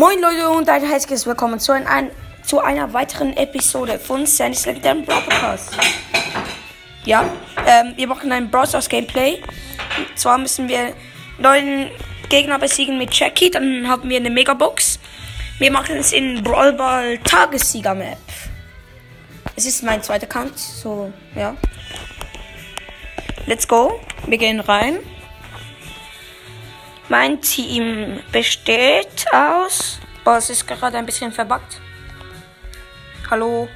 Moin Leute und ein herzliches Willkommen zu, ein, zu einer weiteren Episode von Sandy's Legendary Broadcast. Ja, ähm, wir machen ein Browsers Gameplay. Und zwar müssen wir neun Gegner besiegen mit Jackie, dann haben wir eine Megabox. Wir machen es in Brawl Ball Tagessieger Map. Es ist mein zweiter Account, so ja. Let's go. Wir gehen rein. Mein Team besteht aus. Oh, es ist gerade ein bisschen verbuggt. Hallo.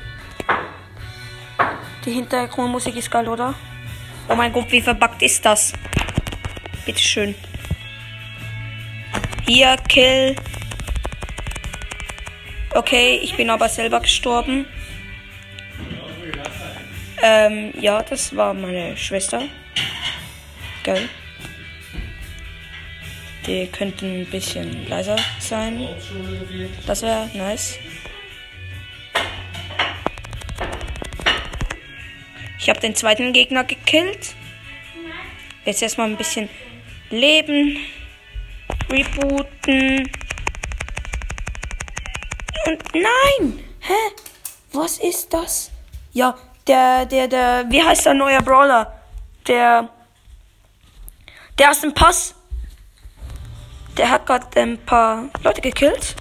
Die Hintergrundmusik ist geil, oder? Oh mein Gott, wie verbuggt ist das? Bitteschön. Hier, Kill. Okay, ich bin aber selber gestorben. Ähm, ja, das war meine Schwester. Geil. Die könnten ein bisschen leiser sein. Das wäre nice. Ich habe den zweiten Gegner gekillt. Jetzt erstmal ein bisschen Leben. Rebooten. Und nein! Hä? Was ist das? Ja, der, der, der, wie heißt der neue Brawler? Der, der aus dem Pass. Der hat gerade ein paar Leute gekillt.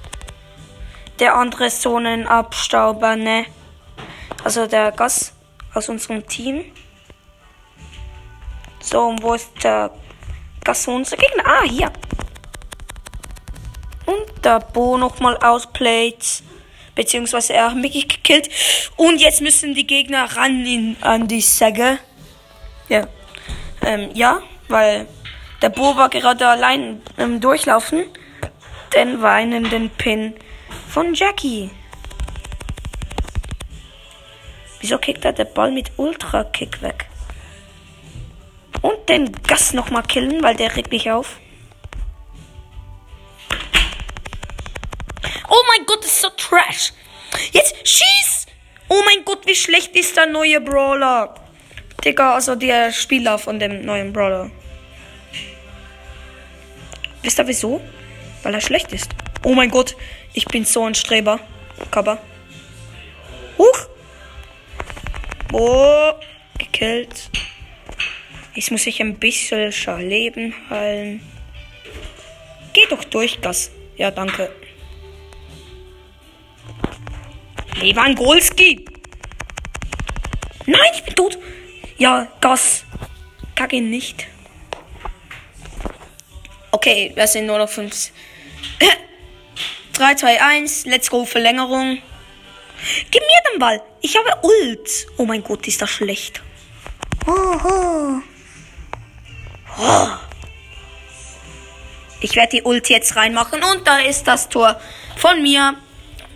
Der andere ist so ein Abstauber, ne? Also der Gas aus unserem Team. So, und wo ist der Gas unser Gegner? Ah, hier. Und der Bo nochmal ausplayt. Beziehungsweise er hat mich gekillt. Und jetzt müssen die Gegner ran in, an die Säge. Ja. Ähm, ja, weil der Bo war gerade allein im Durchlaufen. Den weinenden Pin von Jackie. Wieso kickt er der Ball mit Ultra-Kick weg? Und den Gas nochmal killen, weil der regt mich auf. Oh mein Gott, das ist so trash. Jetzt schieß! Oh mein Gott, wie schlecht ist der neue Brawler. Digga, also der Spieler von dem neuen Brawler. Wisst ihr wieso? Weil er schlecht ist. Oh mein Gott, ich bin so ein Streber. Kappa. Huch! Oh, gekillt. Jetzt muss ich ein bisschen Leben heilen. Geh doch durch, Gas. Ja, danke. Lewandowski. Nein, ich bin tot. Ja, Gas. Kacke nicht. Okay, wir sind nur noch 5. 3, 2, 1. Let's go, Verlängerung. Gib mir den Ball. Ich habe Ult. Oh mein Gott, ist das schlecht. Oh, oh. Ich werde die Ult jetzt reinmachen und da ist das Tor von mir.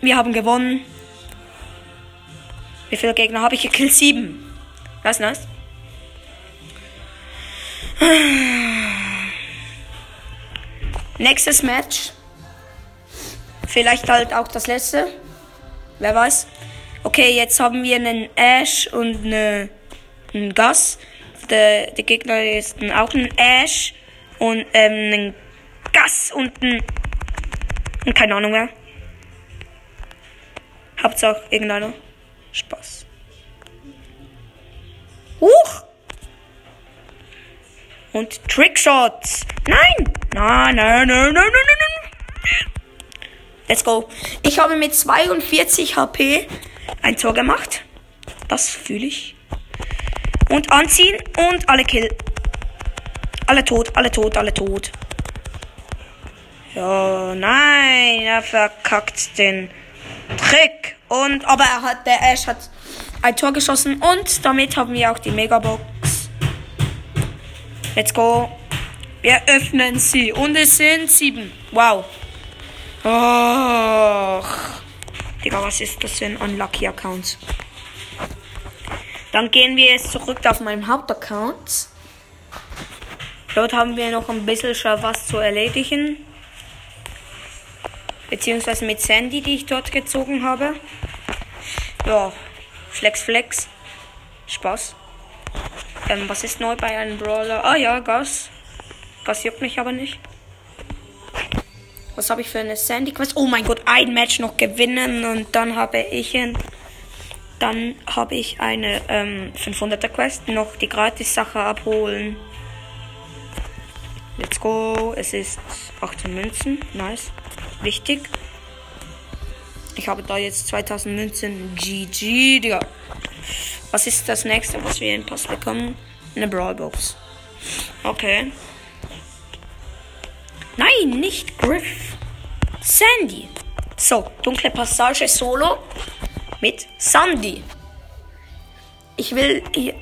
Wir haben gewonnen. Wie viele Gegner habe ich gekillt? Sieben. Das ist nice. Nächstes Match. Vielleicht halt auch das letzte. Wer weiß. Okay, jetzt haben wir einen Ash und eine, einen Gas. Der, der Gegner ist auch ein Ash und ähm, einen Gas und ein. Und keine Ahnung wer. Hauptsache irgendeiner. Spaß. Huch! Und Trickshots. Nein! Nein, nein, nein, nein, nein, nein, nein. Let's go. Ich habe mit 42 HP ein Tor gemacht. Das fühle ich. Und anziehen und alle kill. Alle tot, alle tot, alle tot. Ja, nein, er verkackt den Trick. Und, aber er hat, der Ash hat ein Tor geschossen und damit haben wir auch die Megabox. Let's go. Wir öffnen sie und es sind sieben. Wow. Och. Digga, was ist das für ein Unlucky Account? Dann gehen wir jetzt zurück auf meinen Hauptaccount. Dort haben wir noch ein bisschen was zu erledigen. Beziehungsweise mit Sandy, die ich dort gezogen habe. Ja, Flex Flex. Spaß. Ähm, was ist neu bei einem Brawler? Ah ja, Gas. Gas juckt mich aber nicht. Was habe ich für eine Sandy Quest? Oh mein Gott, ein Match noch gewinnen und dann habe ich ein, dann habe ich eine ähm, 500er Quest noch die Gratis-Sache abholen. Let's go. Es ist 18 Münzen. Nice. Wichtig. Ich habe da jetzt 2000 Münzen. GG, Digga. Was ist das nächste, was wir in Pass bekommen? Eine Brawlbox. Okay. Nein, nicht Griff. Sandy. So, dunkle Passage Solo mit Sandy. Ich will hier.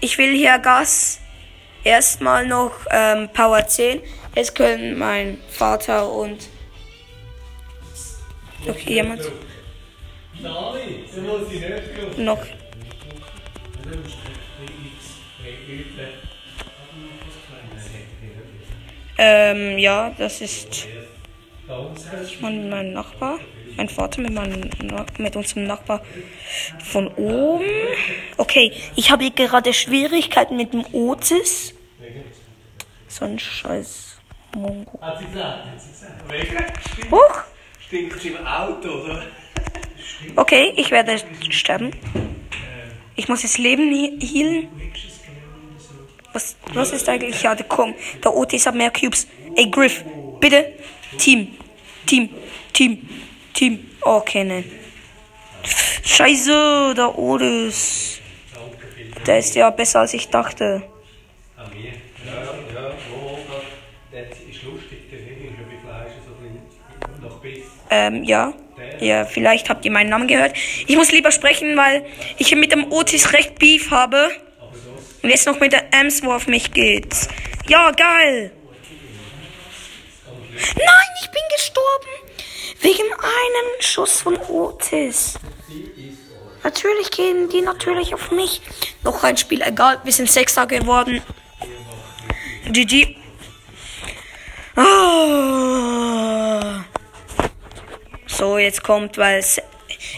Ich will hier Gas. Erstmal noch ähm, Power 10. Es können mein Vater und noch jemand. Noch. Ähm, ja, das ist mein, mein Nachbar. Mein Vater mit, meinem, mit unserem Nachbar von oben. Okay, ich habe hier gerade Schwierigkeiten mit dem Otis. So ein scheiß Mongo. Hat sie gesagt, hat sie gesagt. Huch! Stinkt im Auto, oder? Okay, ich werde sterben. Ich muss das Leben he- healen. Was, was ist eigentlich? Ja, komm. Der Otis hat mehr Cubes. Ey, Griff, bitte. Team. Team. Team. Team. Okay, nein. Scheiße, der Otis. Der ist ja besser als ich dachte. Ähm, ja. Ja, vielleicht habt ihr meinen Namen gehört. Ich muss lieber sprechen, weil ich mit dem Otis recht Beef habe. Und jetzt noch mit der Ems, wo auf mich geht. Ja, geil. Nein, ich bin gestorben. Wegen einem Schuss von Otis. Natürlich gehen die natürlich auf mich. Noch ein Spiel, egal. Wir sind Sechster geworden. GG. Ah. So, jetzt kommt, weil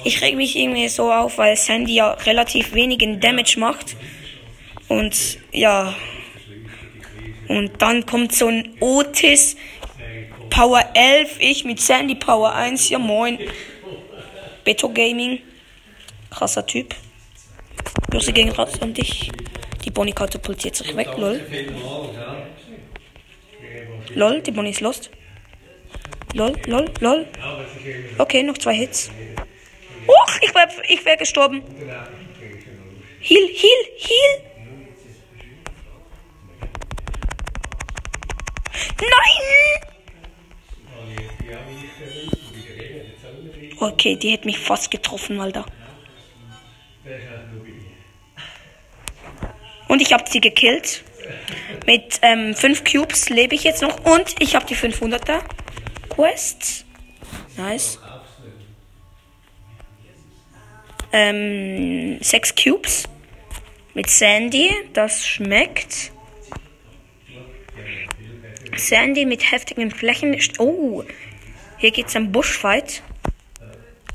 ich reg mich irgendwie so auf, weil Sandy ja relativ wenigen Damage macht. Und ja. Und dann kommt so ein Otis Power 11, ich mit Sandy Power 1, ja moin. Beto Gaming. Krasser Typ. Grüße gehen raus an dich. Die Bonnie katapultiert sich weg, lol. Lol, die Bonnie ist lost. Lol, lol, lol. Okay, noch zwei Hits. Uch, ich wär, ich wär gestorben. Heal, heal, heal. Nein! Okay, die hätte mich fast getroffen, Alter. Und ich habe sie gekillt. Mit ähm, 5 Cubes lebe ich jetzt noch. Und ich habe die 500er Quest. Nice. Ähm, 6 Cubes. Mit Sandy. Das schmeckt. Sandy mit heftigen Flächen. Oh, hier geht's um Bushfight.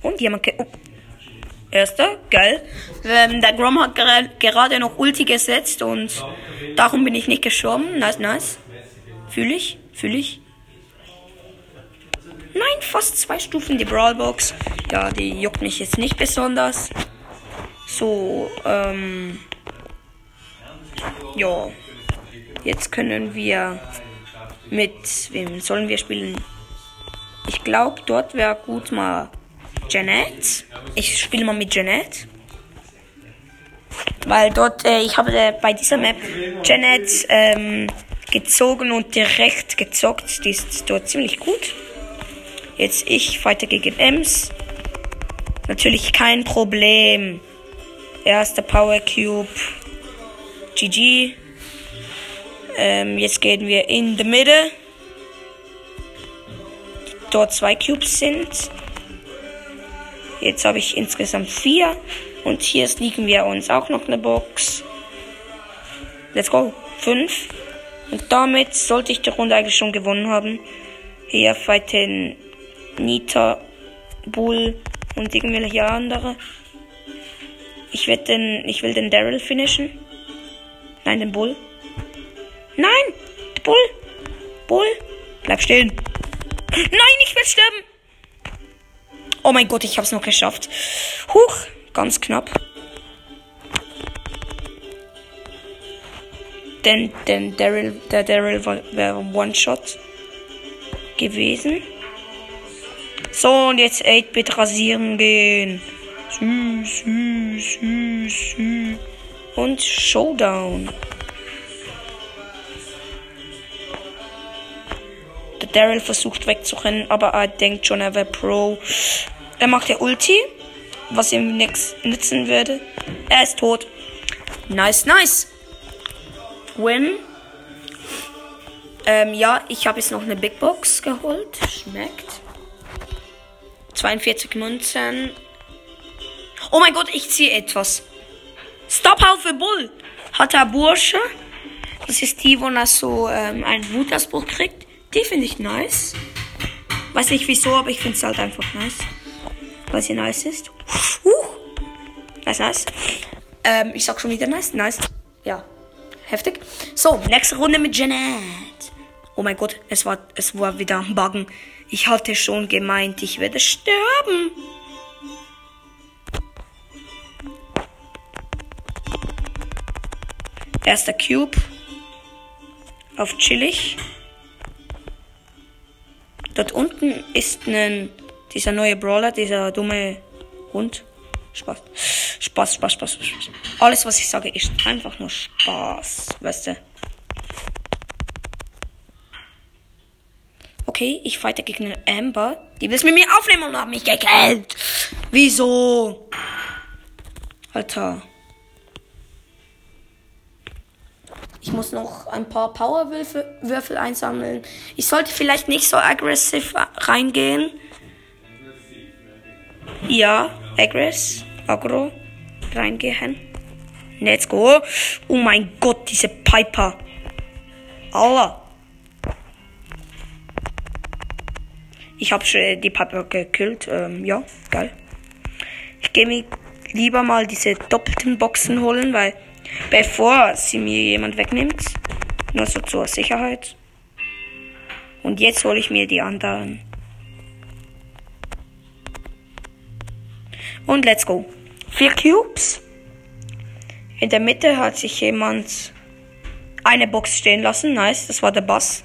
Und jemand. Oh. Erster, geil. Ähm, der Grom hat gera- gerade noch Ulti gesetzt und darum bin ich nicht gestorben. Nice, nice. Fühle ich, fühle ich. Nein, fast zwei Stufen die Brawlbox. Ja, die juckt mich jetzt nicht besonders. So, ähm. Ja. Jetzt können wir mit wem sollen wir spielen? Ich glaube, dort wäre gut mal Janet. Ich spiele mal mit Janet. Weil dort, äh, ich habe äh, bei dieser Map Janet ähm, gezogen und direkt gezockt. Die ist dort ziemlich gut. Jetzt ich fighte gegen Ems. Natürlich kein Problem. Erster Power Cube. GG. Ähm, jetzt gehen wir in die Mitte. Dort zwei Cubes sind. Jetzt habe ich insgesamt vier. Und hier sneaken wir uns auch noch eine Box. Let's go. Fünf. Und damit sollte ich die Runde eigentlich schon gewonnen haben. Hier fighten Nita, Bull und irgendwelche andere. Ich will den, ich will den Daryl finishen. Nein, den Bull. Nein! Bull! Bull! Bleib stehen! Nein, ich will sterben. Oh mein Gott, ich hab's noch geschafft. Huch, ganz knapp. Denn, denn Daryl, der Daryl wäre One-Shot gewesen. So, und jetzt 8-Bit rasieren gehen. Süß, süß, süß, süß. Und Showdown. Daryl versucht wegzurennen, aber er denkt schon, er wäre Pro. Er macht der Ulti, was ihm nichts nützen würde. Er ist tot. Nice, nice. Win. Ähm, ja, ich habe jetzt noch eine Big Box geholt. Schmeckt. 42 Münzen. Oh mein Gott, ich ziehe etwas. Stop Haufe Bull. Hat der Bursche. Das ist die, wo er so ähm, einen Wutausbruch kriegt. Die finde ich nice. Weiß nicht wieso, aber ich finde es halt einfach nice. Weil sie nice ist. Uh. Nice, nice. Ähm, ich sag schon wieder nice. Nice. Ja. Heftig. So, nächste Runde mit Janet. Oh mein Gott, es war, es war wieder ein Buggen. Ich hatte schon gemeint, ich werde sterben. Erster Cube. Auf chillig. Dort unten ist ein, dieser neue Brawler, dieser dumme Hund. Spaß. Spaß, Spaß, Spaß, Spaß. Alles, was ich sage, ist einfach nur Spaß. Weißt du? Okay, ich fighte gegen eine Amber. Die will es mit mir aufnehmen und hat mich gekillt. Wieso? Alter. Ich muss noch ein paar Powerwürfel einsammeln. Ich sollte vielleicht nicht so aggressiv reingehen. Ja, aggress, aggro, reingehen. Let's go. Oh mein Gott, diese Piper. Allah. Ich habe schon die Piper gekillt. Ähm, ja, geil. Ich gehe mir lieber mal diese doppelten Boxen holen, weil bevor sie mir jemand wegnimmt. Nur so zur Sicherheit. Und jetzt hole ich mir die anderen. Und let's go. Vier Cubes. In der Mitte hat sich jemand eine Box stehen lassen. Nice, das war der Bass.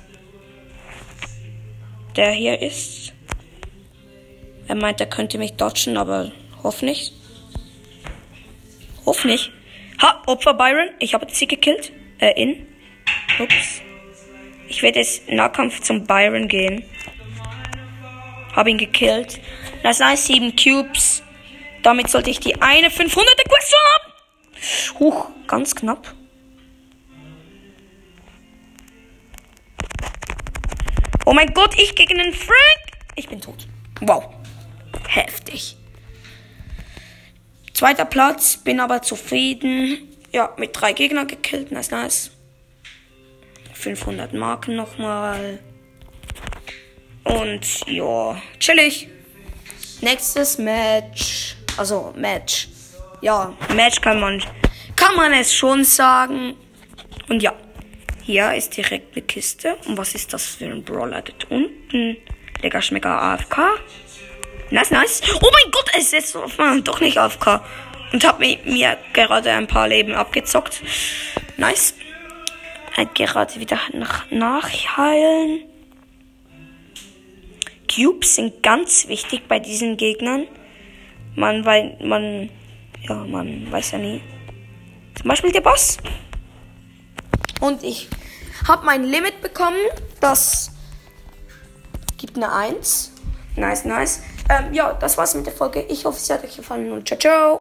Der hier ist. Er meint, er könnte mich dodgen, aber hoffentlich. Hoffentlich. Ha, Opfer Byron. Ich habe sie gekillt. Äh, in. Ups. Ich werde jetzt Nahkampf zum Byron gehen. Habe ihn gekillt. Das nice, 7 Cubes. Damit sollte ich die eine 500er Quest haben. Huch, ganz knapp. Oh mein Gott, ich gegen den Frank. Ich bin tot. Wow. Heftig. Zweiter Platz, bin aber zufrieden. Ja, mit drei Gegnern gekillt, nice, nice. 500 Marken nochmal. Und ja, chillig. Nächstes Match. Also Match. Ja, Match kann man, kann man es schon sagen. Und ja, hier ist direkt eine Kiste. Und was ist das für ein Brawler dort unten? Lecker Schmecker AFK. Nice, nice. Oh mein Gott, es ist doch nicht AFK. Und hab mir gerade ein paar Leben abgezockt. Nice. Halt gerade wieder nach nachheilen. Cubes sind ganz wichtig bei diesen Gegnern. Man, weil man, ja, man weiß ja nie. Zum Beispiel der Boss. Und ich habe mein Limit bekommen. Das gibt eine 1. Nice, nice. Ähm, ja, das war's mit der Folge. Ich hoffe, es hat euch gefallen und ciao, ciao.